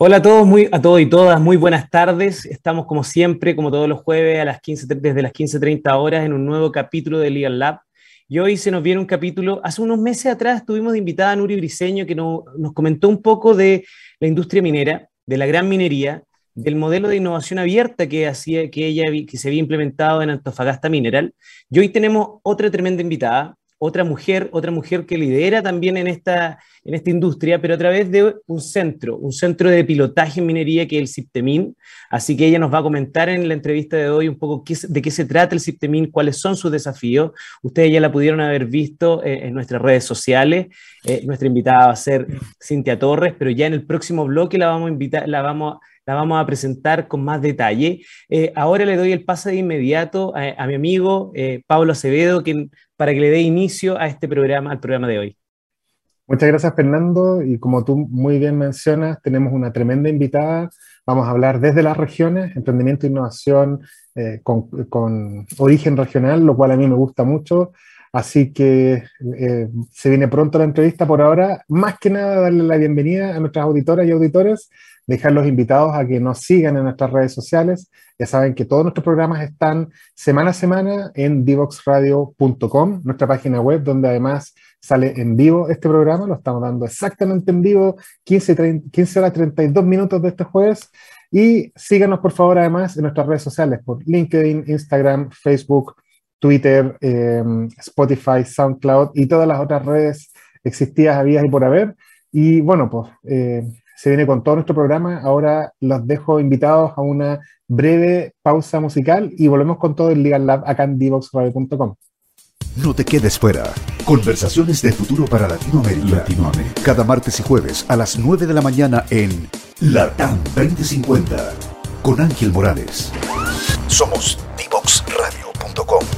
Hola a todos, muy, a todos y todas, muy buenas tardes. Estamos como siempre, como todos los jueves, a las 15, desde las 15.30 horas en un nuevo capítulo de Legal Lab. Y hoy se nos viene un capítulo, hace unos meses atrás tuvimos de invitada a Nuri Briseño que nos comentó un poco de la industria minera, de la gran minería, del modelo de innovación abierta que, hacía, que, ella, que se había implementado en Antofagasta Mineral. Y hoy tenemos otra tremenda invitada, otra mujer, otra mujer que lidera también en esta, en esta industria, pero a través de un centro, un centro de pilotaje en minería que es el CIPTEMIN. Así que ella nos va a comentar en la entrevista de hoy un poco de qué se trata el CIPTEMIN, cuáles son sus desafíos. Ustedes ya la pudieron haber visto eh, en nuestras redes sociales. Eh, nuestra invitada va a ser Cintia Torres, pero ya en el próximo bloque la vamos a invitar, la vamos la vamos a presentar con más detalle. Eh, ahora le doy el pase de inmediato a, mi amigo Pablo Acevedo, quien para que le dé inicio a este programa, al programa de hoy. Muchas gracias, Fernando. Y como tú muy bien mencionas, tenemos una tremenda invitada. Vamos a hablar desde las regiones, emprendimiento e innovación eh, con, origen regional, lo cual a mí me gusta mucho. Así que eh, se viene pronto la entrevista por ahora. Más que nada, darle la bienvenida a nuestras auditoras y auditores dejar los invitados a que nos sigan en nuestras redes sociales. Ya saben que todos nuestros programas están semana a semana en divoxradio.com, nuestra página web, donde además sale en vivo este programa. Lo estamos dando exactamente en vivo, 15, 15 horas 32 minutos de este jueves. Y síganos, por favor, además en nuestras redes sociales, por LinkedIn, Instagram, Facebook, Twitter, em, Spotify, SoundCloud y todas las otras redes existidas, habías y por haber. Y bueno, pues eh, se viene con todo nuestro programa. Ahora los dejo invitados a una breve pausa musical y volvemos con todo el Legal Lab acá en divoxradio.com. No te quedes fuera. Conversaciones de futuro para Latinoamérica. Latinoamérica. Cada martes y jueves a las 9 de la mañana en LATAM 2050 con Ángel Morales. Somos divoxradio.com.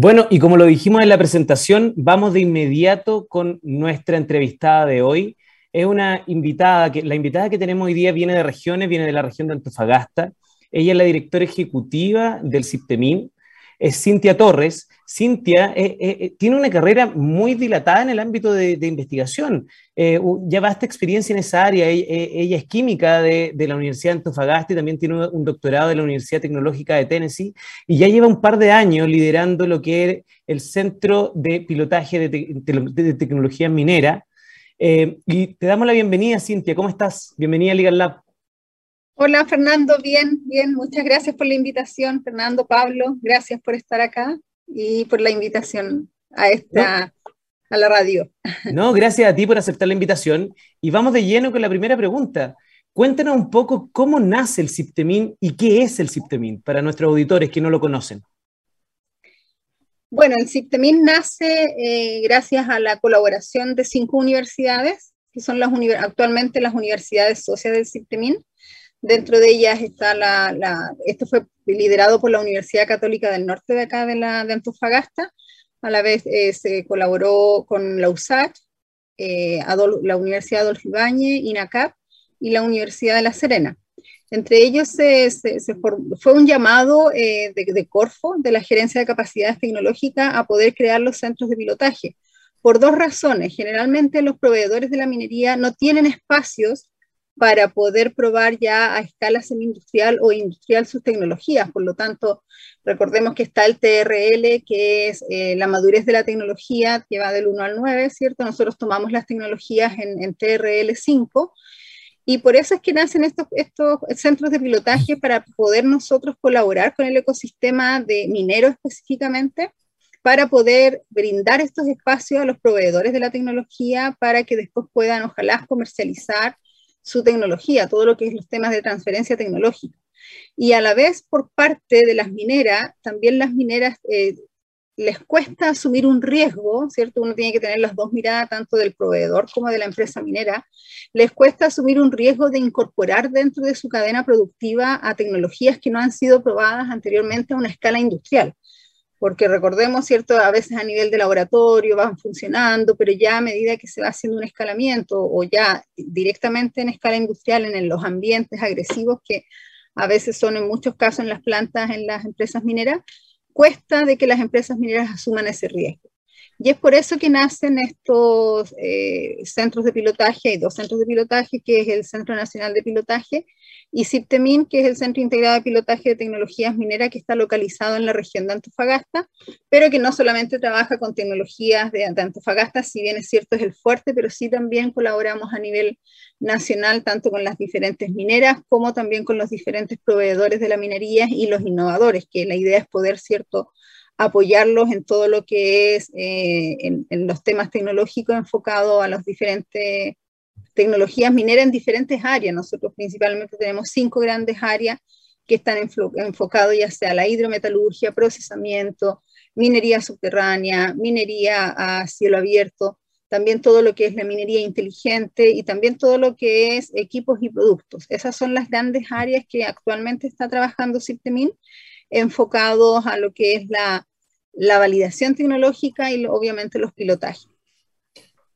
Bueno, y como lo dijimos en la presentación, vamos de inmediato con nuestra entrevistada de hoy. Es una invitada, la invitada que tenemos hoy día viene de regiones, viene de la región de Antofagasta. Ella es la directora ejecutiva del CIPTEMIN, es Cintia Torres. Cintia eh, eh, eh, tiene una carrera muy dilatada en el ámbito de, investigación. lleva esta experiencia en esa área. Ella, es química de, la Universidad de Antofagasta y también tiene un doctorado de la Universidad Tecnológica de Tennessee. Y ya lleva un par de años liderando lo que es el Centro de Pilotaje de, Tecnología Minera. y te damos la bienvenida, Cintia. ¿Cómo estás? Bienvenida a Legal Lab. Hola Fernando, bien, bien, muchas gracias por la invitación, Fernando, Pablo, gracias por estar acá y por la invitación a esta, a la radio. No, gracias a ti por aceptar la invitación y vamos de lleno con la primera pregunta. Cuéntanos un poco cómo nace el CIPTEMIN y qué es el CIPTEMIN para nuestros auditores que no lo conocen. Bueno, el CIPTEMIN nace eh, gracias a la colaboración de cinco universidades, que son las actualmente las universidades socias del CIPTEMIN, Dentro de ellas está la, esto fue liderado por la Universidad Católica del Norte de acá de, la, de Antofagasta, a la vez eh, se colaboró con la USACH, eh, la Universidad Adolfo Ibáñez, INACAP y la Universidad de La Serena. Entre ellos se, fue un llamado eh, de, de, Corfo, de la Gerencia de Capacidades Tecnológicas, a poder crear los centros de pilotaje. Por dos razones. Generalmente los proveedores de la minería no tienen espacios para poder probar ya a escala semi-industrial o industrial sus tecnologías. Por lo tanto, recordemos que está el TRL, que es eh, la madurez de la tecnología, que va del 1 al 9, ¿cierto? Nosotros tomamos las tecnologías en, TRL 5 y por eso es que nacen estos, estos centros de pilotaje para poder nosotros colaborar con el ecosistema de minero específicamente para poder brindar estos espacios a los proveedores de la tecnología para que después puedan, ojalá, comercializar su tecnología, todo lo que es los temas de transferencia tecnológica. Y a la vez, por parte de las mineras, también las mineras eh, les cuesta asumir un riesgo, ¿cierto? Uno tiene que tener las dos miradas, tanto del proveedor como de la empresa minera. Les cuesta asumir un riesgo de incorporar dentro de su cadena productiva a tecnologías que no han sido probadas anteriormente a una escala industrial. Porque recordemos, ¿cierto? A veces a nivel de laboratorio van funcionando, pero ya a medida que se va haciendo un escalamiento o ya directamente en escala industrial en los ambientes agresivos que a veces son en muchos casos en las plantas, en las empresas mineras, cuesta de que las empresas mineras asuman ese riesgo. Y es por eso que nacen estos eh, centros de pilotaje, hay dos centros de pilotaje, que es el Centro Nacional de Pilotaje y CIPTEMIN, que es el Centro Integrado de Pilotaje de Tecnologías Mineras, que está localizado en la región de Antofagasta, pero que no solamente trabaja con tecnologías de, Antofagasta, si bien es cierto es el fuerte, pero sí también colaboramos a nivel nacional, tanto con las diferentes mineras como también con los diferentes proveedores de la minería y los innovadores, que la idea es poder, cierto, apoyarlos en todo lo que es eh, en, en, los temas tecnológicos enfocados a las diferentes tecnologías mineras en diferentes áreas. Nosotros principalmente tenemos cinco grandes áreas que están enfocados ya sea la hidrometalurgia, procesamiento, minería subterránea, minería a cielo abierto, también todo lo que es la minería inteligente y también todo lo que es equipos y productos. Esas son las grandes áreas que actualmente está trabajando Ciptemin, enfocados a lo que es la, la validación tecnológica y obviamente los pilotajes.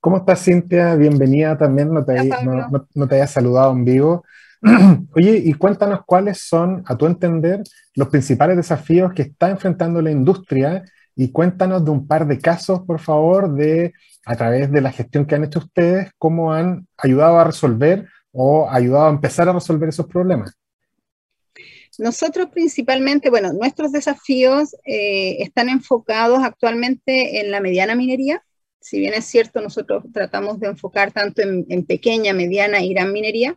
¿Cómo estás, Cintia? Bienvenida también, no te, no, no, te hayas saludado en vivo. Oye, y cuéntanos cuáles son, a tu entender, los principales desafíos que está enfrentando la industria y cuéntanos de un par de casos, por favor, de a través de la gestión que han hecho ustedes, cómo han ayudado a resolver o ayudado a empezar a resolver esos problemas. Nosotros principalmente, bueno, nuestros desafíos eh, están enfocados actualmente en la mediana minería. Si bien es cierto, nosotros tratamos de enfocar tanto en, pequeña, mediana y gran minería,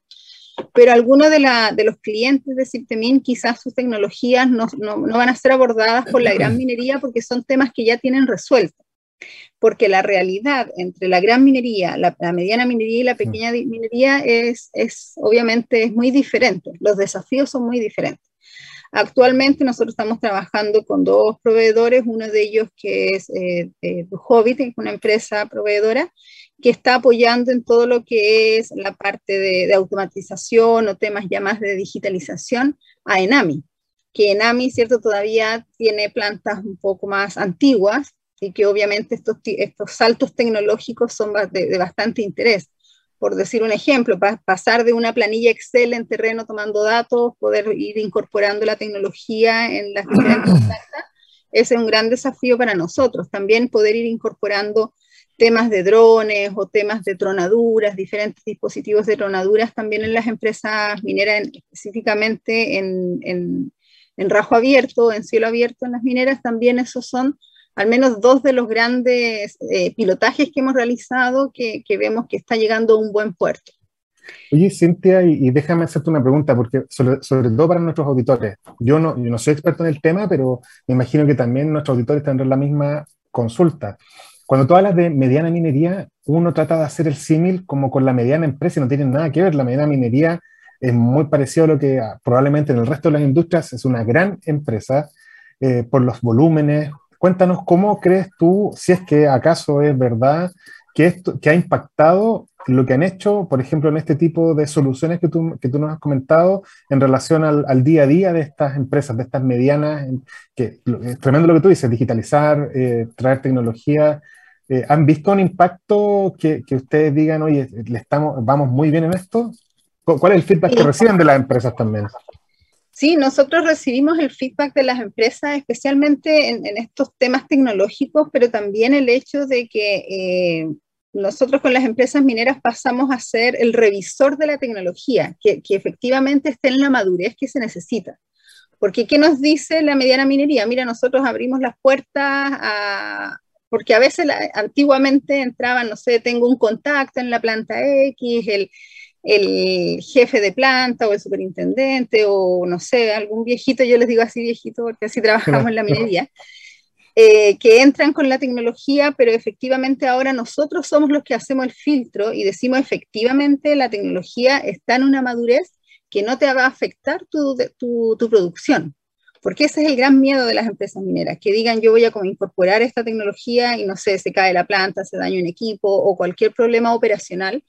pero algunos de, de, los clientes de Ciptemin quizás sus tecnologías no, no, no, van a ser abordadas por la gran minería porque son temas que ya tienen resueltos. Porque la realidad entre la gran minería, la, la mediana minería y la pequeña minería es, es obviamente es muy diferente. Los desafíos son muy diferentes. Actualmente nosotros estamos trabajando con dos proveedores, uno de ellos que es eh, Hobbit, una empresa proveedora, que está apoyando en todo lo que es la parte de, automatización o temas ya más de digitalización a Enami, que Enami, cierto, todavía tiene plantas un poco más antiguas y que obviamente estos, estos saltos tecnológicos son de bastante interés por decir un ejemplo, pasar de una planilla Excel en terreno tomando datos, poder ir incorporando la tecnología en las diferentes plantas, ese es un gran desafío para nosotros. También poder ir incorporando temas de drones o temas de tronaduras, diferentes dispositivos de tronaduras también en las empresas mineras, específicamente en, en, en rajo abierto, en cielo abierto en las mineras, también esos son al menos dos de los grandes eh, pilotajes que hemos realizado que, vemos que está llegando a un buen puerto. Oye, Cintia, y, déjame hacerte una pregunta, porque sobre, todo para nuestros auditores, yo no, yo no soy experto en el tema, pero me imagino que también nuestros auditores tendrán la misma consulta. Cuando tú hablas de mediana minería, uno trata de hacer el símil como con la mediana empresa y no tiene nada que ver. La mediana minería es muy parecido a lo que probablemente en el resto de las industrias es una gran empresa eh, por los volúmenes, Cuéntanos cómo crees tú, si es que acaso es verdad, que, esto, que ha impactado lo que han hecho, por ejemplo, en este tipo de soluciones que tú, que tú nos has comentado en relación al, al, día a día de estas empresas, de estas medianas, que es tremendo lo que tú dices, digitalizar, eh, traer tecnología. Eh, ¿Han visto un impacto que, que, ustedes digan, oye, le estamos, vamos muy bien en esto? ¿Cuál es el feedback que reciben de las empresas también? Sí, nosotros recibimos el feedback de las empresas, especialmente en, estos temas tecnológicos, pero también el hecho de que eh, nosotros con las empresas mineras pasamos a ser el revisor de la tecnología, que, efectivamente esté en la madurez que se necesita. Porque, ¿qué nos dice la mediana minería? Mira, nosotros abrimos las puertas porque a veces antiguamente entraban, no sé, tengo un contacto en la planta X, el, el jefe de planta o el superintendente o no sé, algún viejito, yo les digo así viejito porque así trabajamos en la minería, eh, que entran con la tecnología, pero efectivamente ahora nosotros somos los que hacemos el filtro y decimos efectivamente la tecnología está en una madurez que no te va a afectar tu, tu, tu producción. Porque ese es el gran miedo de las empresas mineras, que digan yo voy a incorporar esta tecnología y no sé, se cae la planta, se daña un equipo o cualquier problema operacional.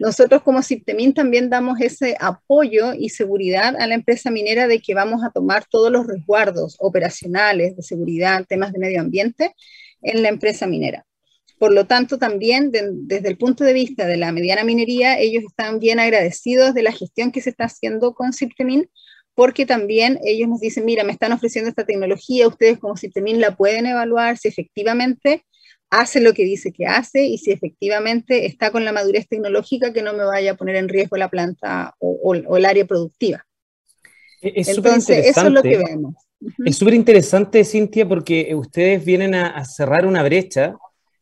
Nosotros como Ciptemin también damos ese apoyo y seguridad a la empresa minera de que vamos a tomar todos los resguardos operacionales de seguridad, temas de medio ambiente en la empresa minera. Por lo tanto, también desde el punto de vista de la mediana minería, ellos están bien agradecidos de la gestión que se está haciendo con Ciptemin, porque también ellos nos dicen, mira, me están ofreciendo esta tecnología, ustedes como Ciptemin la pueden evaluar si efectivamente hace lo que dice que hace y si efectivamente está con la madurez tecnológica que no me vaya a poner en riesgo la planta o, el área productiva. Es Entonces, eso es lo que vemos. Es súper interesante, Cintia, porque ustedes vienen a, cerrar una brecha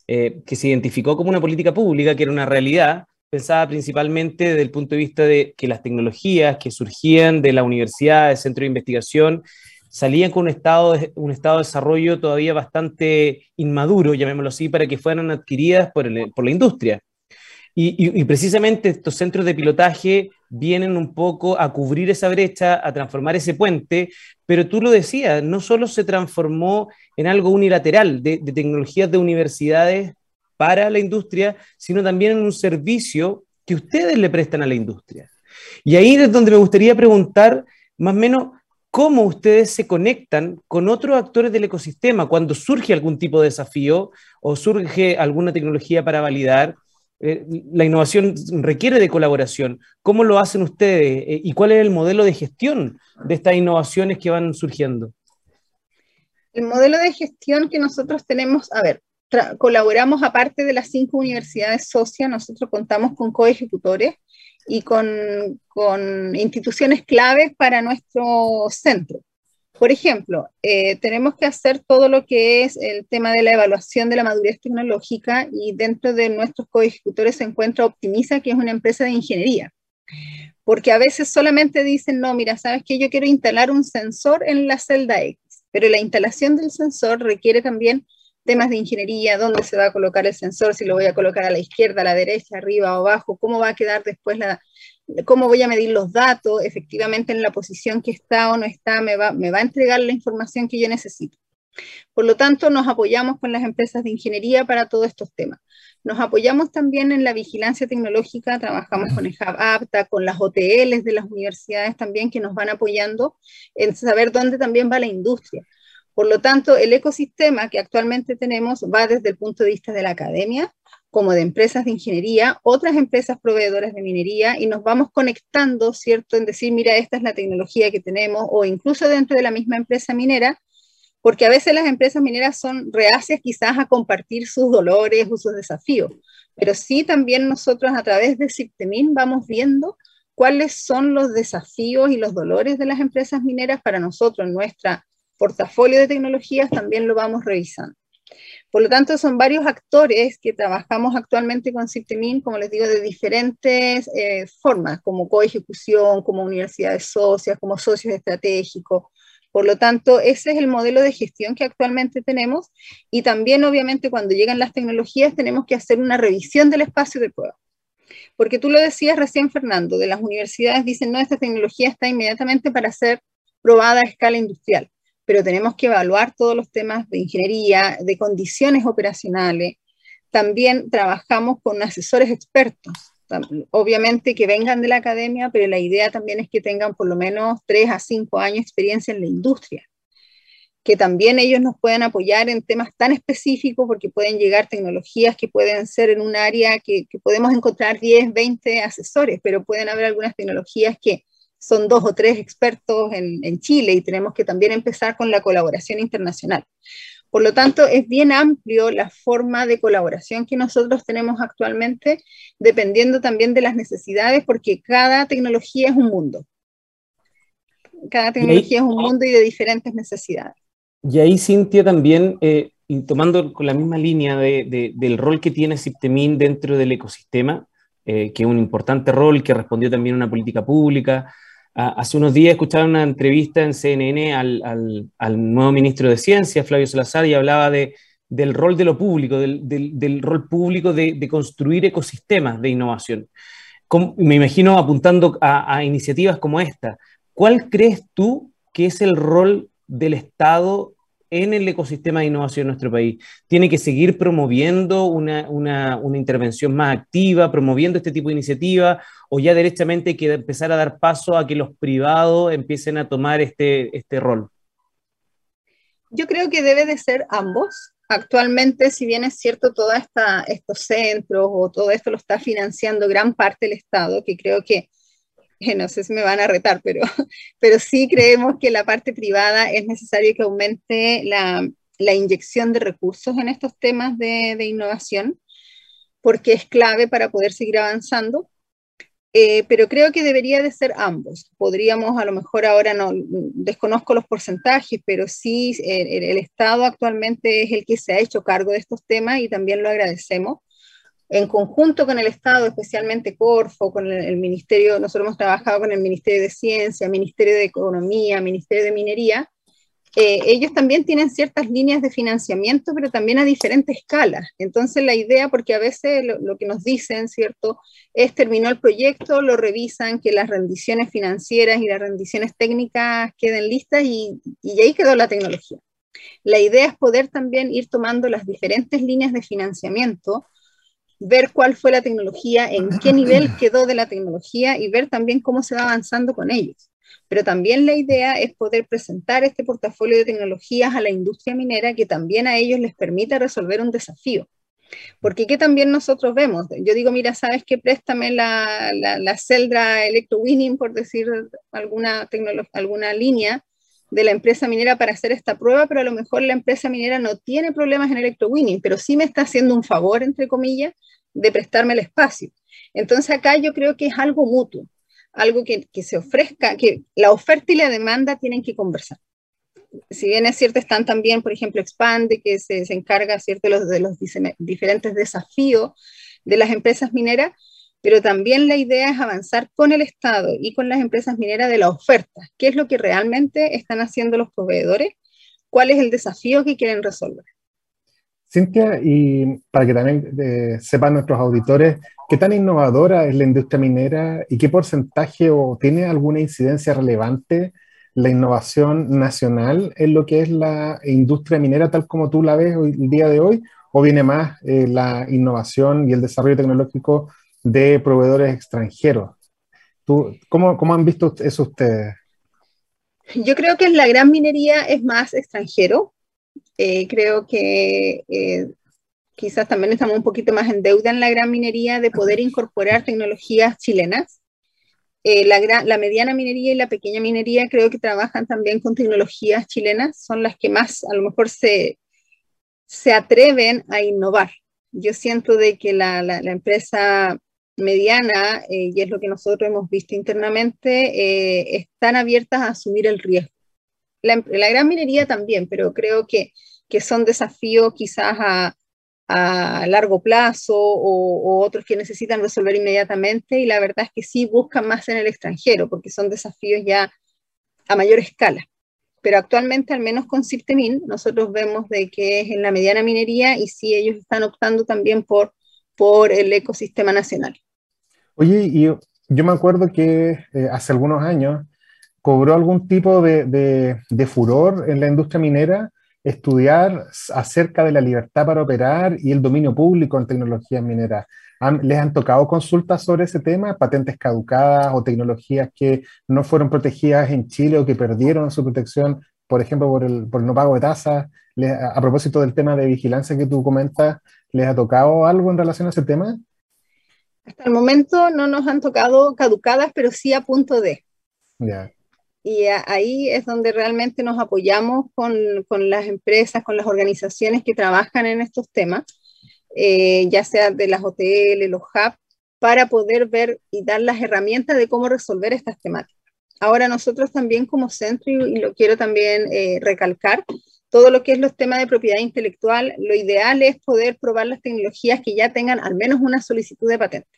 eh, que se identificó como una política pública, que era una realidad, pensada principalmente desde el punto de vista de que las tecnologías que surgían de la universidad, del centro de investigación, salían con un estado, de, un estado de desarrollo todavía bastante inmaduro, llamémoslo así, para que fueran adquiridas por, por la industria. Y, precisamente estos centros de pilotaje vienen un poco a cubrir esa brecha, a transformar ese puente, pero tú lo decías, no solo se transformó en algo unilateral de, de tecnologías de universidades para la industria, sino también en un servicio que ustedes le prestan a la industria. Y ahí es donde me gustaría preguntar, más o menos, cómo ustedes se conectan con otros actores del ecosistema cuando surge algún tipo de desafío o surge alguna tecnología para validar. Eh, la innovación requiere de colaboración. ¿Cómo lo hacen ustedes eh, y cuál es el modelo de gestión de estas innovaciones que van surgiendo? El modelo de gestión que nosotros tenemos, a ver, colaboramos aparte de las cinco universidades socias, nosotros contamos con coejecutores y con, instituciones claves para nuestro centro. Por ejemplo, eh, tenemos que hacer todo lo que es el tema de la evaluación de la madurez tecnológica y dentro de nuestros coejecutores se encuentra Optimiza, que es una empresa de ingeniería. Porque a veces solamente dicen, no, mira, sabes que yo quiero instalar un sensor en la celda X, pero la instalación del sensor requiere también temas de ingeniería, dónde se va a colocar el sensor, si lo voy a colocar a la izquierda, a la derecha, arriba o abajo, cómo va a quedar después la, cómo voy a medir los datos, efectivamente en la posición que está o no está, me va, me va a entregar la información que yo necesito. Por lo tanto, nos apoyamos con las empresas de ingeniería para todos estos temas. Nos apoyamos también en la vigilancia tecnológica, trabajamos con el Hub APTA, con las OTLs de las universidades también que nos van apoyando en saber dónde también va la industria. Por lo tanto, el ecosistema que actualmente tenemos va desde el punto de vista de la academia, como de empresas de ingeniería, otras empresas proveedoras de minería, y nos vamos conectando, ¿cierto?, en decir, mira, esta es la tecnología que tenemos, o incluso dentro de la misma empresa minera, porque a veces las empresas mineras son reacias quizás a compartir sus dolores o sus desafíos, pero sí también nosotros a través de Ciptemin vamos viendo cuáles son los desafíos y los dolores de las empresas mineras para nosotros, nuestra portafolio de tecnologías también lo vamos revisando. Por lo tanto, son varios actores que trabajamos actualmente con Ciptemin, como les digo, de diferentes eh, formas, como coejecución, como universidades socias, como socios estratégicos. Por lo tanto, ese es el modelo de gestión que actualmente tenemos y también, obviamente, cuando llegan las tecnologías, tenemos que hacer una revisión del espacio de prueba. Porque tú lo decías recién, Fernando, de las universidades dicen, no, esta tecnología está inmediatamente para ser probada a escala industrial pero tenemos que evaluar todos los temas de ingeniería, de condiciones operacionales. También trabajamos con asesores expertos, obviamente que vengan de la academia, pero la idea también es que tengan por lo menos tres a cinco años de experiencia en la industria, que también ellos nos puedan apoyar en temas tan específicos porque pueden llegar tecnologías que pueden ser en un área que, podemos encontrar 10, 20 asesores, pero pueden haber algunas tecnologías que son dos o tres expertos en, Chile y tenemos que también empezar con la colaboración internacional. Por lo tanto, es bien amplio la forma de colaboración que nosotros tenemos actualmente, dependiendo también de las necesidades, porque cada tecnología es un mundo. Cada tecnología es un mundo y de diferentes necesidades. Y ahí, Cintia, también, eh, y tomando con la misma línea del rol que tiene Siptemin dentro del ecosistema, eh, que es un importante rol, que respondió también a una política pública, Hace unos días escuchaba una entrevista en CNN al, nuevo ministro de Ciencia, Flavio Salazar, y hablaba de, del rol de lo público, del, rol público de, construir ecosistemas de innovación. me imagino apuntando a, iniciativas como esta, ¿cuál crees tú que es el rol del Estado en el ecosistema de innovación en nuestro país? ¿Tiene que seguir promoviendo una, intervención más activa, promoviendo este tipo de iniciativa, o ya derechamente hay que empezar a dar paso a que los privados empiecen a tomar este, este rol? Yo creo que debe de ser ambos. Actualmente, si bien es cierto, todos estos centros o todo esto lo está financiando gran parte del Estado, que creo que, no sé si me van a retar, pero, pero sí creemos que la parte privada es necesario que aumente la, inyección de recursos en estos temas de, de innovación, porque es clave para poder seguir avanzando. Eh, pero creo que debería de ser ambos. Podríamos, a lo mejor ahora no, desconozco los porcentajes, pero sí el, el, Estado actualmente es el que se ha hecho cargo de estos temas y también lo agradecemos. En conjunto con el Estado, especialmente Corfo, con el, el Ministerio, nosotros hemos trabajado con el Ministerio de Ciencia, Ministerio de Economía, Ministerio de Minería, eh, ellos también tienen ciertas líneas de financiamiento, pero también a diferentes escalas. Entonces la idea, porque a veces lo, que nos dicen, ¿cierto? Es terminó el proyecto, lo revisan, que las rendiciones financieras y las rendiciones técnicas queden listas y, y ahí quedó la tecnología. La idea es poder también ir tomando las diferentes líneas de financiamiento, ver cuál fue la tecnología, en qué nivel quedó de la tecnología y ver también cómo se va avanzando con ellos. Pero también la idea es poder presentar este portafolio de tecnologías a la industria minera que también a ellos les permita resolver un desafío. Porque ¿qué también nosotros vemos? Yo digo, mira, ¿sabes qué? Préstame la, la, la Celdra Electrowinning, por decir alguna, alguna línea de la empresa minera para hacer esta prueba, pero a lo mejor la empresa minera no tiene problemas en electrowinning, pero sí me está haciendo un favor, entre comillas, de prestarme el espacio. Entonces acá yo creo que es algo mutuo algo que, se ofrezca, que la oferta y la demanda tienen que conversar. Si bien es cierto, están también, por ejemplo, Expande, que se, encarga ¿cierto? los, de los diferentes desafíos de las empresas mineras, pero también la idea es avanzar con el Estado y con las empresas mineras de la oferta. ¿Qué es lo que realmente están haciendo los proveedores? ¿Cuál es el desafío que quieren resolver? Cintia, y para que también eh, sepan nuestros auditores, ¿qué tan innovadora es la industria minera y qué porcentaje o tiene alguna incidencia relevante la innovación nacional en lo que es la industria minera tal como tú la ves hoy, el día de hoy? ¿O viene más eh, la innovación y el desarrollo tecnológico de proveedores extranjeros? ¿Tú, cómo, ¿Cómo han visto eso ustedes? Yo creo que la gran minería es más extranjero, eh, creo que eh, quizás también estamos un poquito más en deuda en la gran minería de poder incorporar tecnologías chilenas. Eh, la, la, mediana minería y la pequeña minería creo que trabajan también con tecnologías chilenas, son las que más a lo mejor se, se atreven a innovar. Yo siento de que la, la, empresa mediana, y es lo que nosotros hemos visto internamente, están abiertas a asumir el riesgo. La, gran minería también, pero creo que que son desafíos quizás a, largo plazo o, otros que necesitan resolver inmediatamente y la verdad es que sí buscan más en el extranjero porque son desafíos ya a mayor escala. Pero actualmente, al menos con Ciptemin, nosotros vemos de que es en la mediana minería y sí ellos están optando también por, por el ecosistema nacional. Oye, y yo, me acuerdo que eh, hace algunos años cobró algún tipo de, de, furor en la industria minera estudiar acerca de la libertad para operar y el dominio público en tecnologías mineras. ¿Les han tocado consultas sobre ese tema? ¿Patentes caducadas o tecnologías que no fueron protegidas en Chile o que perdieron su protección, por ejemplo, por el, por no pago de tasas? A propósito del tema de vigilancia que tú comentas, ¿les ha tocado algo en relación a ese tema? Hasta el momento no nos han tocado caducadas, pero sí a punto de. Ya y ahí es donde realmente nos apoyamos con, con, las empresas, con las organizaciones que trabajan en estos temas, eh, ya sea de las hoteles, los hubs, para poder ver y dar las herramientas de cómo resolver estas temáticas. Ahora nosotros también como centro, y lo quiero también eh, recalcar, todo lo que es los temas de propiedad intelectual, lo ideal es poder probar las tecnologías que ya tengan al menos una solicitud de patente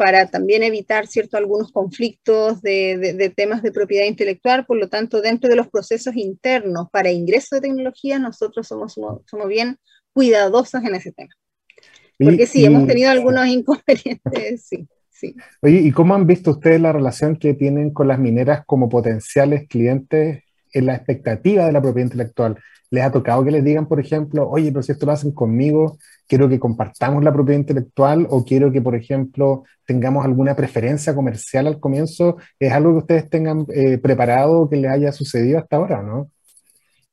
para también evitar cierto, algunos conflictos de, temas de propiedad intelectual. Por lo tanto, dentro de los procesos internos para ingreso de tecnología, nosotros somos, somos bien cuidadosos en ese tema. Porque sí, hemos tenido algunos inconvenientes, sí. sí. Oye, ¿y cómo han visto ustedes la relación que tienen con las mineras como potenciales clientes en la expectativa de la propiedad intelectual? ¿Les ha tocado que les digan, por ejemplo, oye, pero si esto lo hacen conmigo, quiero que compartamos la propiedad intelectual o quiero que, por ejemplo, tengamos alguna preferencia comercial al comienzo? ¿Es algo que ustedes tengan eh, preparado que les haya sucedido hasta ahora, no?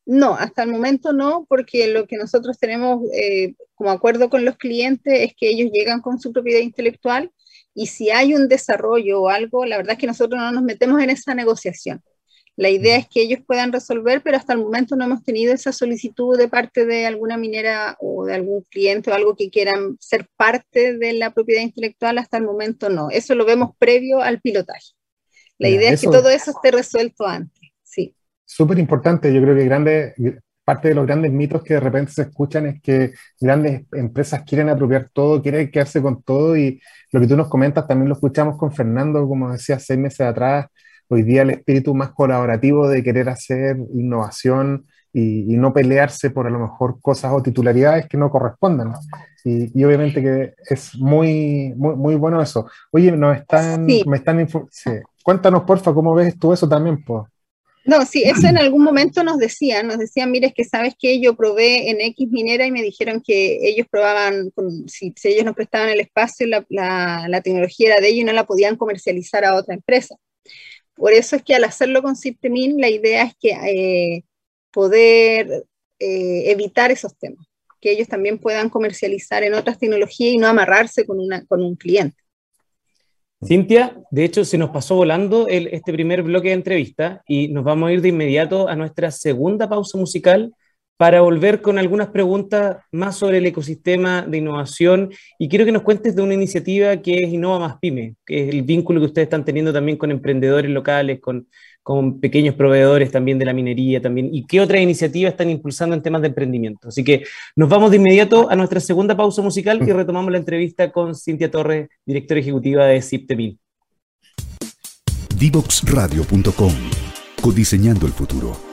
No, hasta el momento no, porque lo que nosotros tenemos eh, como acuerdo con los clientes es que ellos llegan con su propiedad intelectual y si hay un desarrollo o algo, la verdad es que nosotros no nos metemos en esa negociación. La idea es que ellos puedan resolver, pero hasta el momento no hemos tenido esa solicitud de parte de alguna minera o de algún cliente o algo que quieran ser parte de la propiedad intelectual. Hasta el momento no. Eso lo vemos previo al pilotaje. La idea es que todo eso esté resuelto antes. Sí. Súper importante. Yo creo que grande, parte de los grandes mitos que de repente se escuchan es que grandes empresas quieren apropiar todo, quieren quedarse con todo y lo que tú nos comentas también lo escuchamos con Fernando, como decía, seis meses atrás hoy día el espíritu más colaborativo de querer hacer innovación y, no pelearse por a lo mejor cosas o titularidades que no correspondan. Y, obviamente que es muy, muy, muy, bueno eso. Oye, nos están, me están sí. cuéntanos porfa cómo ves tú eso también, pues. No, sí, eso en algún momento nos decían, nos decían, mire, es que sabes que yo probé en X minera y me dijeron que ellos probaban, si, ellos nos prestaban el espacio, la, la, la, tecnología era de ellos y no la podían comercializar a otra empresa. Por eso es que al hacerlo con Ciptemin, la idea es que eh, poder eh, evitar esos temas, que ellos también puedan comercializar en otras tecnologías y no amarrarse con, con un cliente. Cintia, de hecho se nos pasó volando el, este primer bloque de entrevista y nos vamos a ir de inmediato a nuestra segunda pausa musical para volver con algunas preguntas más sobre el ecosistema de innovación y quiero que nos cuentes de una iniciativa que es Innova Más Pyme, que es el vínculo que ustedes están teniendo también con emprendedores locales, con, con pequeños proveedores también de la minería también, y qué otras iniciativas están impulsando en temas de emprendimiento. Así que nos vamos de inmediato a nuestra segunda pausa musical y retomamos la entrevista con Cintia Torres, directora ejecutiva de CIPTEMIL. Divoxradio.com Codiseñando el futuro.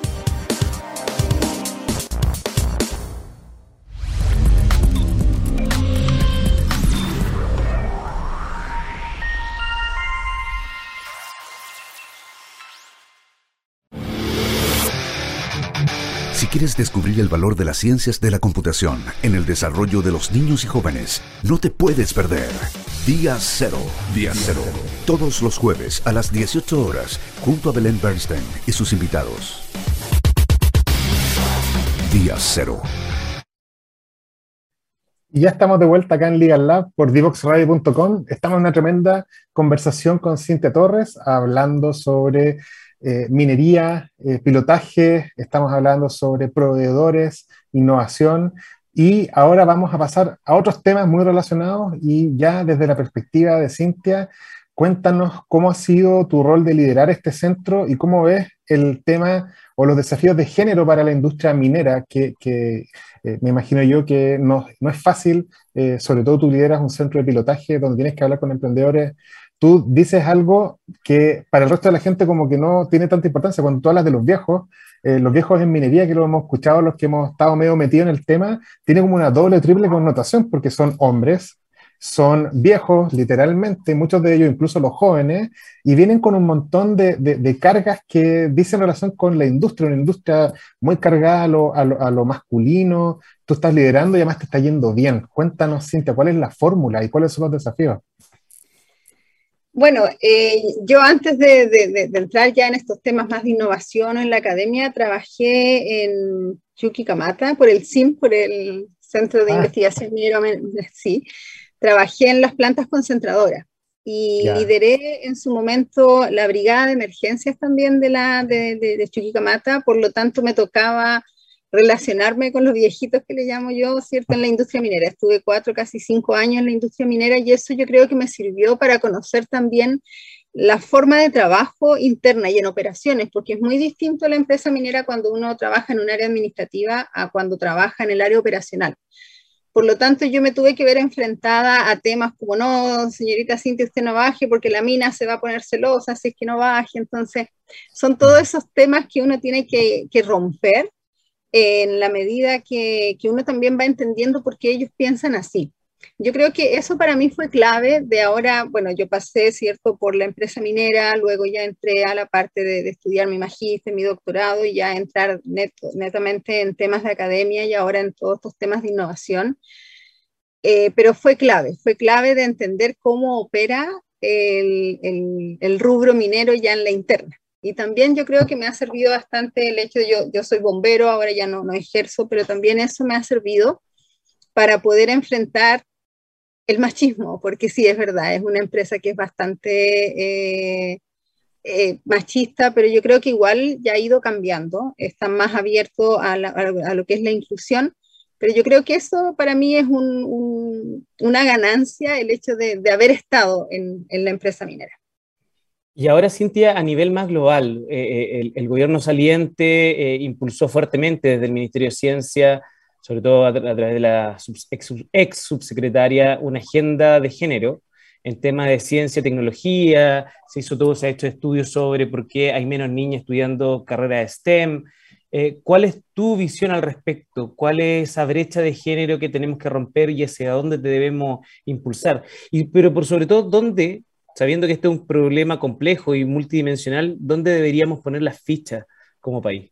Quieres descubrir el valor de las ciencias de la computación en el desarrollo de los niños y jóvenes, no te puedes perder. Día Cero. Día Cero. Todos los jueves a las 18 horas, junto a Belén Bernstein y sus invitados. Día Cero. Y ya estamos de vuelta acá en Legal Lab por divoxradio.com. Estamos en una tremenda conversación con Cintia Torres hablando sobre eh, minería, eh, pilotaje, estamos hablando sobre proveedores, innovación, y ahora vamos a pasar a otros temas muy relacionados y ya desde la perspectiva de Cintia, cuéntanos cómo ha sido tu rol de liderar este centro y cómo ves el tema o los desafíos de género para la industria minera, que, eh, me imagino yo que no, no es fácil, sobre todo tú lideras un centro de pilotaje donde tienes que hablar con emprendedores tú dices algo que para el resto de la gente como que no tiene tanta importancia. Cuando tú hablas de los viejos, eh, los viejos en minería, que lo hemos escuchado, los que hemos estado medio metidos en el tema, tiene como una doble, triple connotación, porque son hombres, son viejos, literalmente, muchos de ellos, incluso los jóvenes, y vienen con un montón de, cargas que dicen relación con la industria, una industria muy cargada a lo, a lo, masculino. Tú estás liderando y además te está yendo bien. Cuéntanos, Cintia, ¿cuál es la fórmula y cuáles son los desafíos? Bueno, eh, yo antes de, entrar ya en estos temas más de innovación en la academia, trabajé en Yukikamata por el CIM, por el Centro de ah. Investigación Minero, sí, trabajé en las plantas concentradoras y lideré en su momento la brigada de emergencias también de, la, de, de Chuquicamata, por lo tanto me tocaba relacionarme con los viejitos que le llamo yo, ¿cierto? En la industria minera. Estuve cuatro, casi cinco años en la industria minera y eso yo creo que me sirvió para conocer también la forma de trabajo interna y en operaciones, porque es muy distinto la empresa minera cuando uno trabaja en un área administrativa a cuando trabaja en el área operacional. Por lo tanto, yo me tuve que ver enfrentada a temas como, no, señorita Cintia, usted no baje porque la mina se va a poner celosa si es que no baje. Entonces, son todos esos temas que uno tiene que, que romper en la medida que, que, uno también va entendiendo por qué ellos piensan así. Yo creo que eso para mí fue clave de ahora, bueno, yo pasé, ¿cierto?, por la empresa minera, luego ya entré a la parte de, estudiar mi magíster, mi doctorado y ya entrar netamente en temas de academia y ahora en todos estos temas de innovación. Eh, pero fue clave, fue clave de entender cómo opera el, el, rubro minero ya en la interna. Y también yo creo que me ha servido bastante el hecho de yo, yo soy bombero, ahora ya no, no ejerzo, pero también eso me ha servido para poder enfrentar el machismo, porque sí, es verdad, es una empresa que es bastante eh, eh, machista, pero yo creo que igual ya ha ido cambiando, está más abierto a, lo que es la inclusión, pero yo creo que eso para mí es una ganancia el hecho de, haber estado en, la empresa minera. Y ahora, Cintia, a nivel más global, eh, el, gobierno saliente impulsó fuertemente desde el Ministerio de Ciencia sobre todo a, través de la ex, subsecretaria, una agenda de género en temas de ciencia, tecnología, se hizo todo, se ha hecho estudios sobre por qué hay menos niñas estudiando carreras de STEM. Eh, ¿Cuál es tu visión al respecto? ¿Cuál es esa brecha de género que tenemos que romper y hacia dónde te debemos impulsar? Y, pero por sobre todo, ¿dónde, sabiendo que este es un problema complejo y multidimensional, dónde deberíamos poner las fichas como país?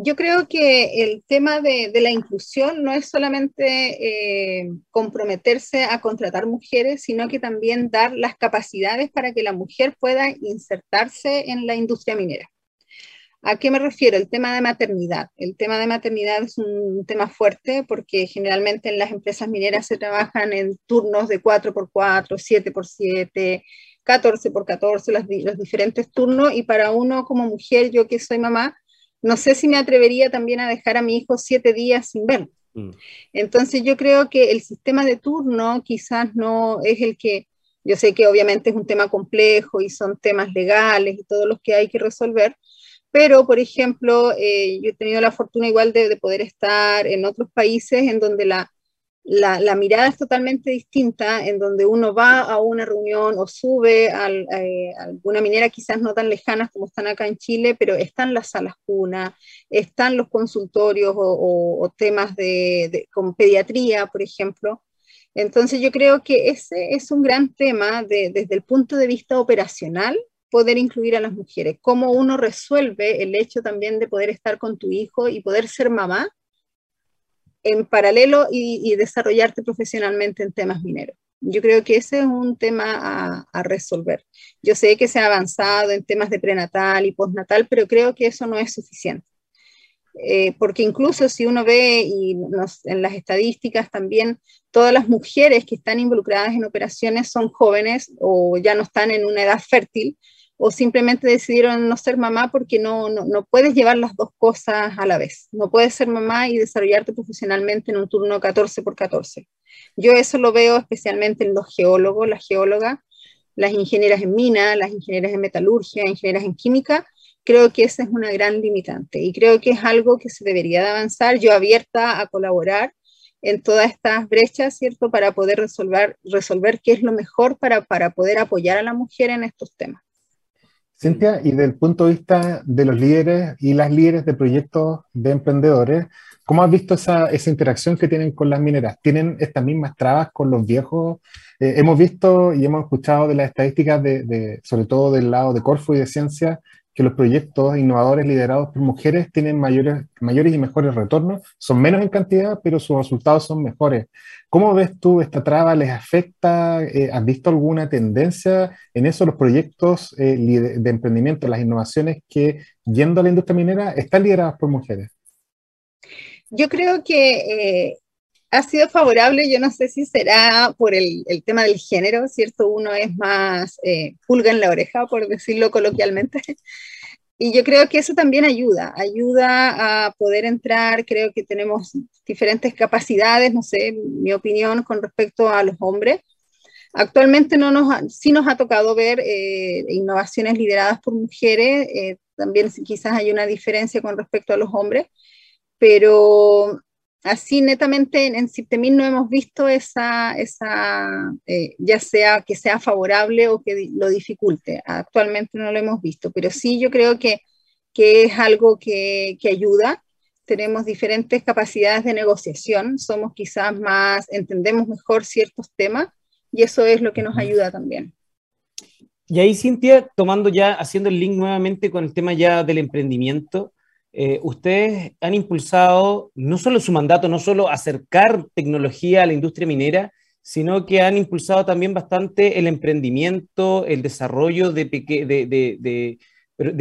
Yo creo que el tema de, la inclusión no es solamente eh, comprometerse a contratar mujeres, sino que también dar las capacidades para que la mujer pueda insertarse en la industria minera. ¿A qué me refiero? El tema de maternidad. El tema de maternidad es un tema fuerte porque generalmente en las empresas mineras se trabajan en turnos de 4x4, 7x7, 14x14, los, los diferentes turnos y para uno como mujer, yo que soy mamá, no sé si me atrevería también a dejar a mi hijo siete días sin verlo. Mm. Entonces yo creo que el sistema de turno quizás no es el que, yo sé que obviamente es un tema complejo y son temas legales y todos los que hay que resolver, pero por ejemplo, eh, yo he tenido la fortuna igual de, poder estar en otros países en donde la, la, mirada es totalmente distinta, en donde uno va a una reunión o sube eh, a, alguna minera quizás no tan lejanas como están acá en Chile, pero están las salas cuna, están los consultorios o, temas de, con pediatría, por ejemplo. Entonces yo creo que ese es un gran tema desde el punto de vista operacional, poder incluir a las mujeres, cómo uno resuelve el hecho también de poder estar con tu hijo y poder ser mamá en paralelo y, desarrollarte profesionalmente en temas mineros. Yo creo que ese es un tema a, resolver. Yo sé que se ha avanzado en temas de prenatal y postnatal, pero creo que eso no es suficiente. Eh, porque incluso si uno ve y en las estadísticas también, todas las mujeres que están involucradas en operaciones son jóvenes o ya no están en una edad fértil, o simplemente decidieron no ser mamá porque no, no, puedes llevar las dos cosas a la vez. No puedes ser mamá y desarrollarte profesionalmente en un turno 14 por 14. Yo eso lo veo especialmente en los geólogos, las geólogas, las ingenieras en mina, las ingenieras en metalurgia, ingenieras en química. Creo que esa es una gran limitante y creo que es algo que se debería de avanzar. Yo abierta a colaborar en todas estas brechas, ¿cierto? Para poder resolver, resolver qué es lo mejor para, para poder apoyar a la mujer en estos temas. Cintia, y del punto de vista de los líderes y las líderes de proyectos de emprendedores, ¿cómo has visto esa, interacción que tienen con las mineras? ¿Tienen estas mismas trabas con los viejos? Eh, hemos visto y hemos escuchado de las estadísticas, de, sobre todo del lado de Corfo y de ciencia, que los proyectos innovadores liderados por mujeres tienen mayores, mayores y mejores retornos, son menos en cantidad, pero sus resultados son mejores. ¿Cómo ves tú esta traba? ¿Les afecta? Eh, ¿Has visto alguna tendencia en eso? Los proyectos eh, de emprendimiento, las innovaciones que, yendo a la industria minera, están lideradas por mujeres. Yo creo que eh, ha sido favorable, yo no sé si será por el, tema del género, ¿cierto? Uno es más eh, pulga en la oreja, por decirlo coloquialmente. Y yo creo que eso también ayuda, ayuda a poder entrar, creo que tenemos diferentes capacidades, no sé, mi opinión con respecto a los hombres. Actualmente no nos sí nos ha tocado ver eh, innovaciones lideradas por mujeres, eh, también quizás hay una diferencia con respecto a los hombres, pero así netamente en, Ciptemin no hemos visto esa, esa eh, ya sea que sea favorable o que lo dificulte. Actualmente no lo hemos visto, pero sí yo creo que, que es algo que, que ayuda. tenemos diferentes capacidades de negociación, somos quizás más, entendemos mejor ciertos temas y eso es lo que nos ayuda también. Y ahí, Cintia, tomando ya, haciendo el link nuevamente con el tema ya del emprendimiento, eh, ustedes han impulsado no solo su mandato, no solo acercar tecnología a la industria minera, sino que han impulsado también bastante el emprendimiento, el desarrollo de,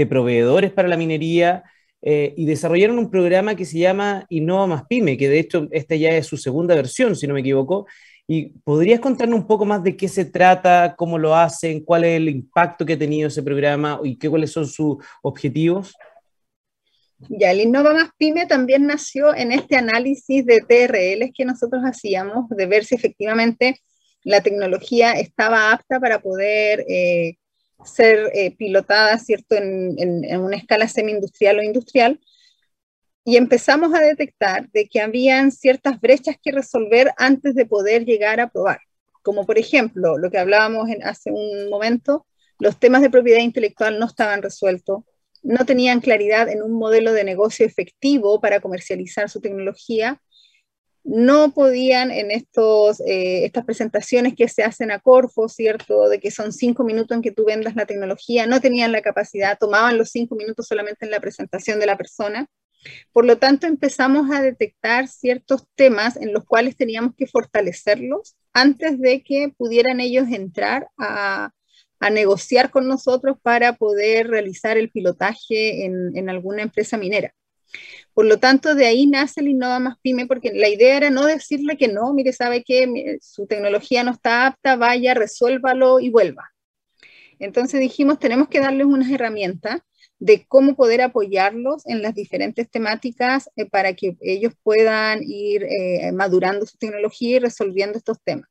proveedores para la minería, eh, y desarrollaron un programa que se llama Innova más Pyme, que de hecho esta ya es su segunda versión, si no me equivoco. ¿Y podrías contarnos un poco más de qué se trata, cómo lo hacen, cuál es el impacto que ha tenido ese programa y qué, cuáles son sus objetivos? Ya, el Innova más Pyme también nació en este análisis de TRLs que nosotros hacíamos, de ver si efectivamente la tecnología estaba apta para poder eh, ser eh, pilotada, ¿cierto?, en, una escala semi-industrial o industrial, y empezamos a detectar de que habían ciertas brechas que resolver antes de poder llegar a probar, como por ejemplo, lo que hablábamos hace un momento, los temas de propiedad intelectual no estaban resueltos, no tenían claridad en un modelo de negocio efectivo para comercializar su tecnología, no podían en estos, eh, estas presentaciones que se hacen a Corfo, ¿cierto? De que son cinco minutos en que tú vendas la tecnología, no tenían la capacidad, tomaban los cinco minutos solamente en la presentación de la persona. Por lo tanto, empezamos a detectar ciertos temas en los cuales teníamos que fortalecerlos antes de que pudieran ellos entrar a, a negociar con nosotros para poder realizar el pilotaje en, en alguna empresa minera. Por lo tanto, de ahí nace el Innova Más Pyme, porque la idea era no decirle que no, mire, sabe que su tecnología no está apta, vaya, resuélvalo y vuelva. Entonces dijimos, tenemos que darles unas herramientas de cómo poder apoyarlos en las diferentes temáticas eh, para que ellos puedan ir eh, madurando su tecnología y resolviendo estos temas.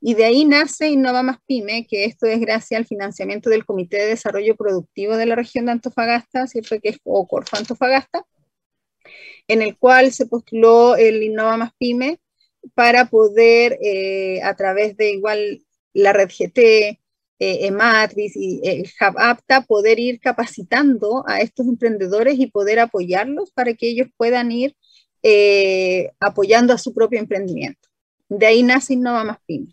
Y de ahí nace Innova Más Pyme, que esto es gracias al financiamiento del Comité de Desarrollo Productivo de la región de Antofagasta, ¿cierto? que es OCORFO Antofagasta, en el cual se postuló el Innova Más Pyme para poder, eh, a través de igual la red GT, eh, Ematrix y el Hub Apta, poder ir capacitando a estos emprendedores y poder apoyarlos para que ellos puedan ir eh, apoyando a su propio emprendimiento. De ahí nace Innova Más Pyme.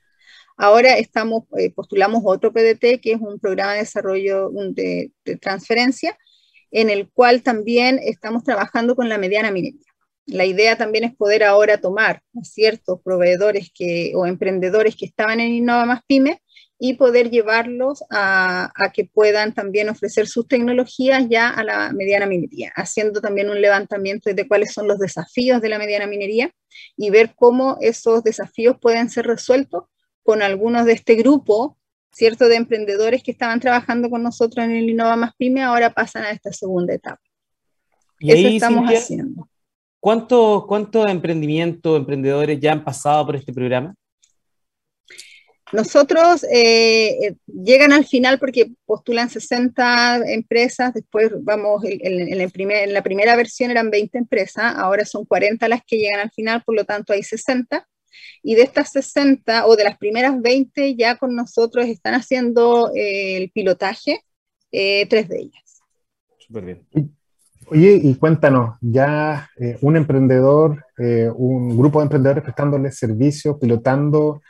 Ahora estamos, postulamos otro PDT, que es un programa de desarrollo de transferencia, en el cual también estamos trabajando con la mediana minería. La idea también es poder ahora tomar ciertos proveedores que, o emprendedores que estaban en Innova Más Pyme y poder llevarlos a, que puedan también ofrecer sus tecnologías ya a la mediana minería, haciendo también un levantamiento de cuáles son los desafíos de la mediana minería y ver cómo esos desafíos pueden ser resueltos con algunos de este grupo ¿cierto? De emprendedores que estaban trabajando con nosotros en el Innova Más Pyme, ahora pasan a esta segunda etapa. Y Eso estamos haciendo. ¿Cuántos cuánto emprendimientos, emprendedores ya han pasado por este programa? Nosotros eh, eh, llegan al final porque postulan 60 empresas, después vamos, en, primer, en, la primera versión eran 20 empresas, ahora son 40 las que llegan al final, por lo tanto hay 60. Y de estas 60 o de las primeras 20 ya con nosotros están haciendo eh, el pilotaje, eh, tres de ellas. Súper bien. Oye, y cuéntanos, ya eh, un emprendedor, un grupo de emprendedores prestándole servicio, pilotando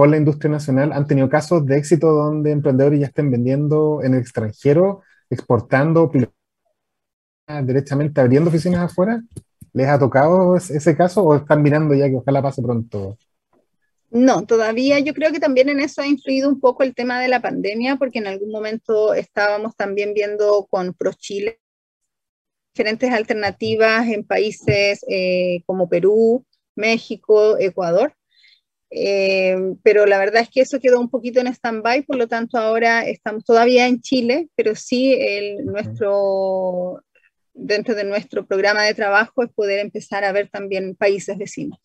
con la industria nacional, ¿han tenido casos de éxito donde emprendedores ya estén vendiendo en el extranjero, exportando, directamente abriendo oficinas afuera? ¿Les ha tocado ese caso o están mirando ya que ojalá pase pronto? No, todavía yo creo que también en eso ha influido un poco el tema de la pandemia, porque en algún momento estábamos también viendo con ProChile diferentes alternativas en países eh, como Perú, México, Ecuador. Eh, pero la verdad es que eso quedó un poquito en stand-by, por lo tanto ahora estamos todavía en Chile, pero sí el, nuestro, dentro de nuestro programa de trabajo es poder empezar a ver también países vecinos.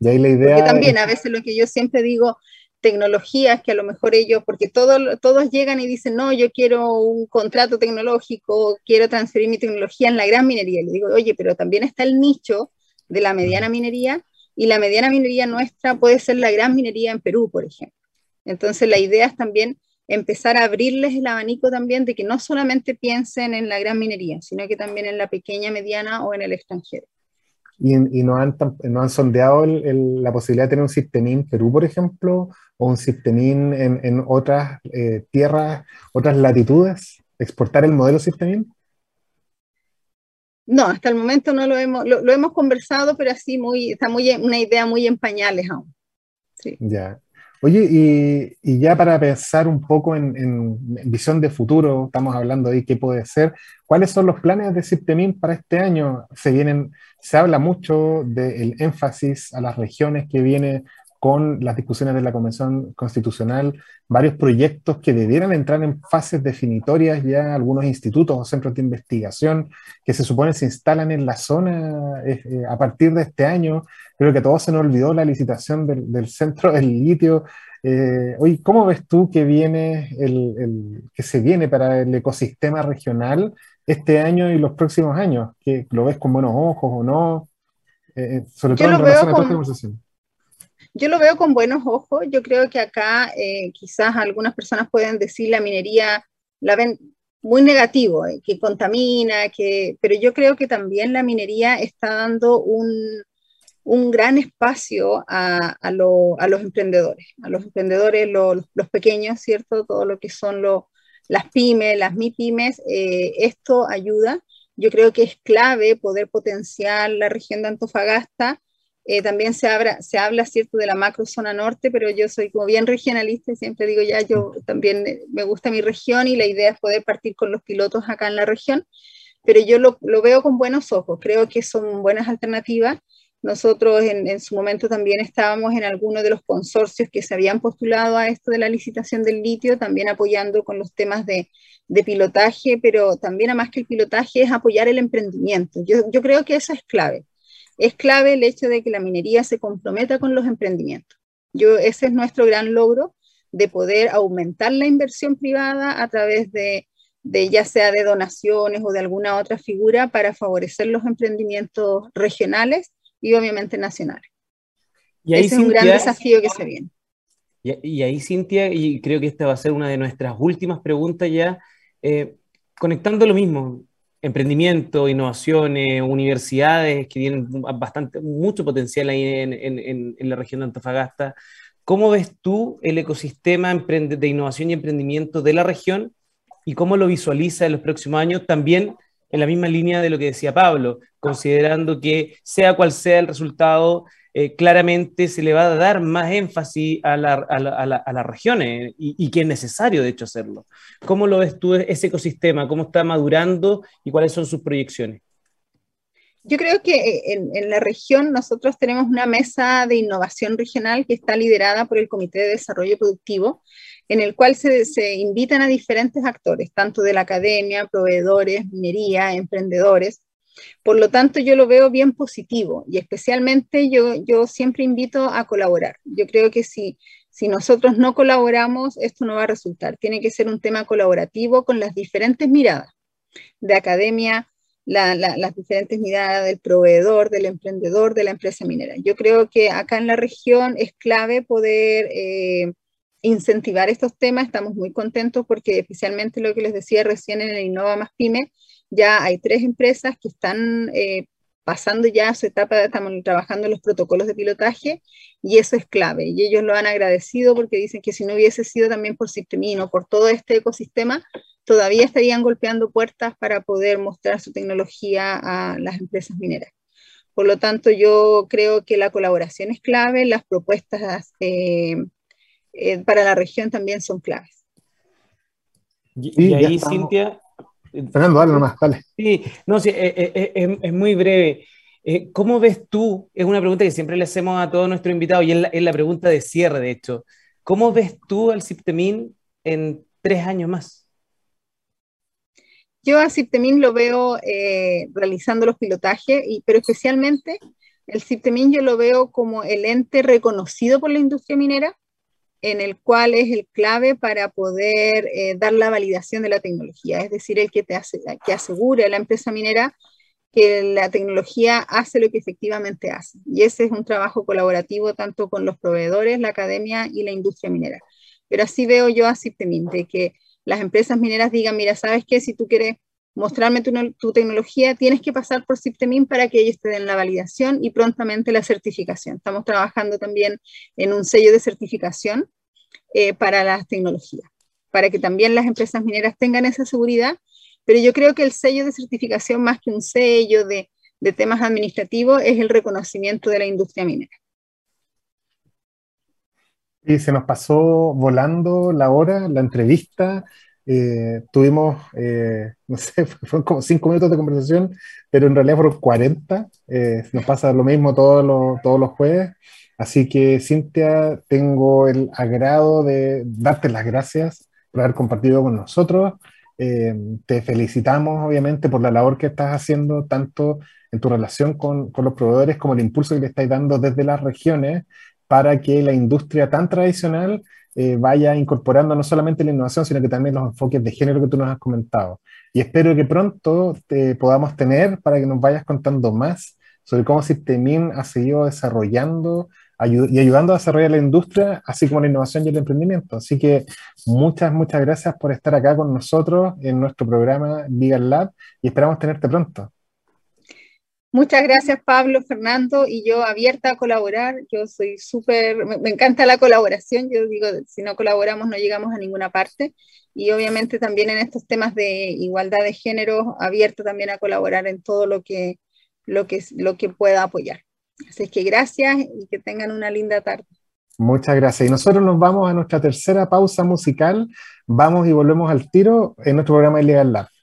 Y ahí la idea porque también a veces lo que yo siempre digo, tecnologías que a lo mejor ellos, porque todo, todos llegan y dicen, no, yo quiero un contrato tecnológico, quiero transferir mi tecnología en la gran minería. Le digo, oye, pero también está el nicho de la mediana minería y la mediana minería nuestra puede ser la gran minería en Perú, por ejemplo. Entonces la idea es también empezar a abrirles el abanico también de que no solamente piensen en la gran minería, sino que también en la pequeña, mediana o en el extranjero. y, no, han, no han sondeado la posibilidad de tener un Ciptemin Perú, por ejemplo, o un Ciptemin en, en otras eh, tierras, otras latitudes, exportar el modelo Ciptemin. No, hasta el momento no lo hemos, lo, hemos conversado, pero así muy, está muy, una idea muy en pañales aún. Sí. Ya. Oye, y, ya para pensar un poco en, visión de futuro, estamos hablando ahí qué puede ser, ¿cuáles son los planes de CIPTEMIN para este año? Se vienen, se habla mucho del énfasis a las regiones que viene con las discusiones de la Convención Constitucional, varios proyectos que debieran entrar en fases definitorias ya, algunos institutos o centros de investigación que se supone se instalan en la zona eh, eh, a partir de este año. Creo que a todos se nos olvidó la licitación del, centro del litio. Eh, oye, ¿cómo ves tú que, viene el, que se viene para el ecosistema regional este año y los próximos años? ¿Que ¿Lo ves con buenos ojos o no? sobre todo en relación a esta conversación. Yo lo veo con buenos ojos. Yo creo que acá eh, quizás algunas personas pueden decir la minería la ven muy negativo, eh, que contamina, que, pero yo creo que también la minería está dando un, un gran espacio a, a, los emprendedores, a los emprendedores, los pequeños, ¿cierto? Todo lo que son las pymes, las MIPYMES, eh, esto ayuda. Yo creo que es clave poder potenciar la región de Antofagasta eh, también se, se habla, ¿cierto?, de la macro zona norte, pero yo soy como bien regionalista y siempre digo, ya, yo también eh, me gusta mi región y la idea es poder partir con los pilotos acá en la región, pero yo lo, lo veo con buenos ojos, creo que son buenas alternativas. Nosotros en, en, su momento también estábamos en algunos de los consorcios que se habían postulado a esto de la licitación del litio, también apoyando con los temas de, de pilotaje, pero también a más que el pilotaje es apoyar el emprendimiento. Yo, yo creo que eso es clave es clave el hecho de que la minería se comprometa con los emprendimientos. Yo, ese es nuestro gran logro de poder aumentar la inversión privada a través de, ya sea de donaciones o de alguna otra figura para favorecer los emprendimientos regionales y obviamente nacionales. Y ahí, Ese es un gran desafío que se viene. Y, ahí, Cintia, y creo que esta va a ser una de nuestras últimas preguntas ya, eh, conectando lo mismo, emprendimiento, innovaciones, universidades que tienen bastante, mucho potencial ahí en, la región de Antofagasta. ¿Cómo ves tú el ecosistema de innovación y emprendimiento de la región y cómo lo visualiza en los próximos años? También en la misma línea de lo que decía Pablo, considerando que sea cual sea el resultado, eh, claramente se le va a dar más énfasis a, las regiones y, que es necesario, de hecho, hacerlo. ¿Cómo lo ves tú ese ecosistema? ¿Cómo está madurando y cuáles son sus proyecciones? Yo creo que eh, en, la región nosotros tenemos una mesa de innovación regional que está liderada por el Comité de Desarrollo Productivo, en el cual se, se invitan a diferentes actores, tanto de la academia, proveedores, minería, emprendedores, por lo tanto, yo lo veo bien positivo y especialmente yo, yo siempre invito a colaborar. Yo creo que si, si nosotros no colaboramos, esto no va a resultar. Tiene que ser un tema colaborativo con las diferentes miradas de academia, las diferentes miradas del proveedor, del emprendedor, de la empresa minera. Yo creo que acá en la región es clave poder eh, incentivar estos temas. Estamos muy contentos porque especialmente lo que les decía recién en el Innova Más Pyme, ya hay tres empresas que están eh, pasando ya a su etapa, estamos trabajando en los protocolos de pilotaje y eso es clave. Y ellos lo han agradecido porque dicen que si no hubiese sido también por o por todo este ecosistema, todavía estarían golpeando puertas para poder mostrar su tecnología a las empresas mineras. Por lo tanto, yo creo que la colaboración es clave, las propuestas eh, eh, para la región también son claves. Y, ahí, Cintia, Fernando, dale nomás, dale. Sí, no, sí, eh, eh, eh, es, muy breve. ¿Cómo ves tú? Es una pregunta que siempre le hacemos a todos nuestros invitados y es la, pregunta de cierre, de hecho. ¿Cómo ves tú al CIPTEMIN en tres años más? Yo a CIPTEMIN lo veo realizando los pilotajes, y, pero especialmente el CIPTEMIN yo lo veo como el ente reconocido por la industria minera, en el cual es el clave para poder eh, dar la validación de la tecnología, es decir, el que, te hace, que asegure a la empresa minera que la tecnología hace lo que efectivamente hace. Y ese es un trabajo colaborativo tanto con los proveedores, la academia y la industria minera. Pero así veo yo a Ciptemin, de que las empresas mineras digan, mira, ¿sabes qué? Si tú quieres mostrarme tu, tecnología, tienes que pasar por Ciptemin para que ellos te den la validación y prontamente la certificación. Estamos trabajando también en un sello de certificación eh, para las tecnologías, para que también las empresas mineras tengan esa seguridad. Pero yo creo que el sello de certificación, más que un sello de, de temas administrativos, es el reconocimiento de la industria minera. Y se nos pasó volando la hora, la entrevista. Eh, tuvimos, eh, no sé, fueron como cinco minutos de conversación, pero en realidad fueron 40. Eh, nos pasa lo mismo todos los, todos los jueves. Así que, Cintia, tengo el agrado de darte las gracias por haber compartido con nosotros. te felicitamos, obviamente, por la labor que estás haciendo, tanto en tu relación con, con los proveedores como el impulso que le estáis dando desde las regiones para que la industria tan tradicional eh, vaya incorporando no solamente la innovación, sino que también los enfoques de género que tú nos has comentado. Y espero que pronto te podamos tener para que nos vayas contando más sobre cómo Sistemin ha seguido desarrollando y ayudando a desarrollar la industria, así como la innovación y el emprendimiento. Así que muchas, muchas gracias por estar acá con nosotros en nuestro programa Legal Lab y esperamos tenerte pronto. Muchas gracias Pablo, Fernando, y yo abierta a colaborar. Yo soy súper, me, encanta la colaboración. Yo digo, si no colaboramos no llegamos a ninguna parte. Y obviamente también en estos temas de igualdad de género, abierto también a colaborar en todo lo que, lo que, lo que pueda apoyar. Así que gracias y que tengan una linda tarde. Muchas gracias. Y nosotros nos vamos a nuestra tercera pausa musical. Vamos y volvemos al tiro en nuestro programa Ilegal Lab.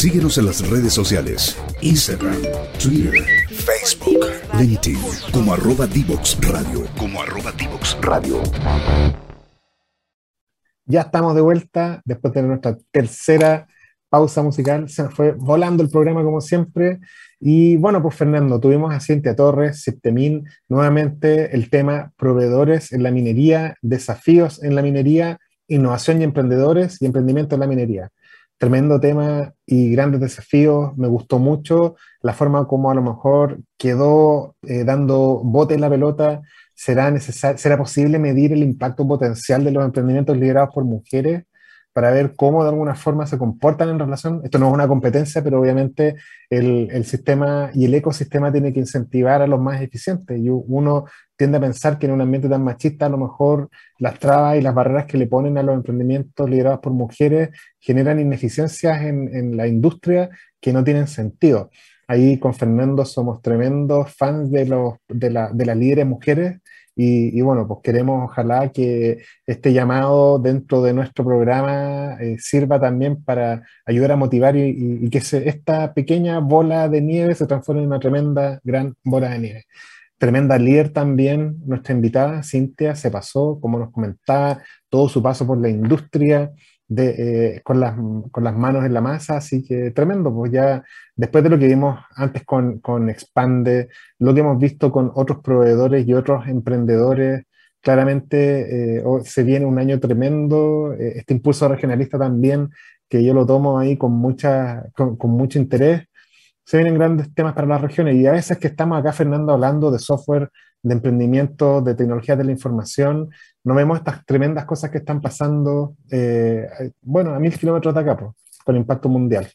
Síguenos en las redes sociales, Instagram, Twitter, Facebook, LinkedIn, como arroba Divox Radio, como arroba Divox Radio. Ya estamos de vuelta después de nuestra tercera pausa musical. Se nos fue volando el programa como siempre. Y bueno, pues Fernando, tuvimos a Cintia Torres, Septemin, nuevamente el tema proveedores en la minería, desafíos en la minería, innovación y emprendedores y emprendimiento en la minería tremendo tema y grandes desafíos. Me gustó mucho la forma como a lo mejor quedó eh, dando bote en la pelota. ¿Será, ¿Será posible medir el impacto potencial de los emprendimientos liderados por mujeres? Para ver cómo de alguna forma se comportan en relación. Esto no es una competencia, pero obviamente el, sistema y el ecosistema tiene que incentivar a los más eficientes. Y uno tiende a pensar que en un ambiente tan machista, a lo mejor las trabas y las barreras que le ponen a los emprendimientos liderados por mujeres generan ineficiencias en, la industria que no tienen sentido. Ahí con Fernando somos tremendos fans de, los, de, de las líderes mujeres y, bueno, pues queremos ojalá que este llamado dentro de nuestro programa eh, sirva también para ayudar a motivar y, que esta pequeña bola de nieve se transforme en una tremenda, gran bola de nieve. Tremenda líder también, nuestra invitada, Cintia, se pasó, como nos comentaba, todo su paso por la industria, eh, con, las, con, las, manos en la masa, así que tremendo, pues ya después de lo que vimos antes con, con, Expande, lo que hemos visto con otros proveedores y otros emprendedores, claramente eh, se viene un año tremendo, eh, este impulso regionalista también, que yo lo tomo ahí con, mucha, con, con mucho interés, se vienen grandes temas para las regiones y a veces que estamos acá, Fernando, hablando de software, de emprendimiento, de tecnología de la información, no vemos estas tremendas cosas que están pasando, eh, bueno, a mil kilómetros de acá, con impacto mundial.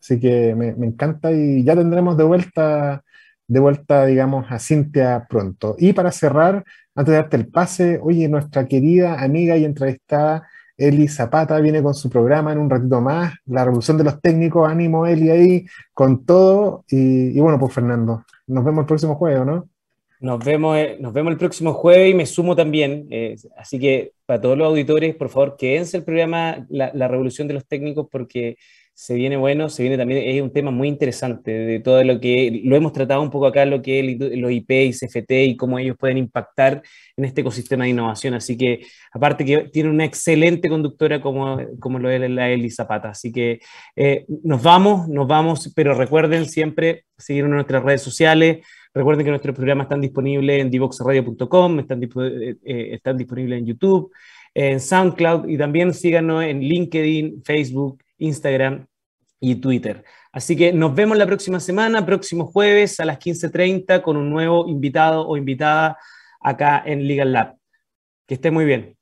Así que me, encanta y ya tendremos de vuelta, de vuelta, digamos, a Cintia pronto. Y para cerrar, antes de darte el pase, oye, nuestra querida amiga y entrevistada Eli Zapata viene con su programa en un ratito más, La Revolución de los Técnicos, ánimo Eli ahí, con todo. Y, y bueno, pues Fernando, nos vemos el próximo jueves, ¿no? Nos vemos, eh, nos vemos el próximo jueves y me sumo también. Eh, así que para todos los auditores, por favor, quédense el programa la, Revolución de los Técnicos porque se viene bueno, se viene también, es un tema muy interesante de todo lo que, lo hemos tratado un poco acá, lo que es los IP y CFT y cómo ellos pueden impactar en este ecosistema de innovación. Así que, aparte que tiene una excelente conductora como, como lo es la Eli Zapata. Así que eh, nos vamos, nos vamos, pero recuerden siempre seguirnos en nuestras redes sociales. Recuerden que nuestros programas están disponibles en divoxradio.com, están, eh, eh, están disponibles en YouTube, en SoundCloud y también síganos en LinkedIn, Facebook, Instagram y Twitter. Así que nos vemos la próxima semana, próximo jueves a las 15.30 con un nuevo invitado o invitada acá en Legal Lab. Que esté muy bien.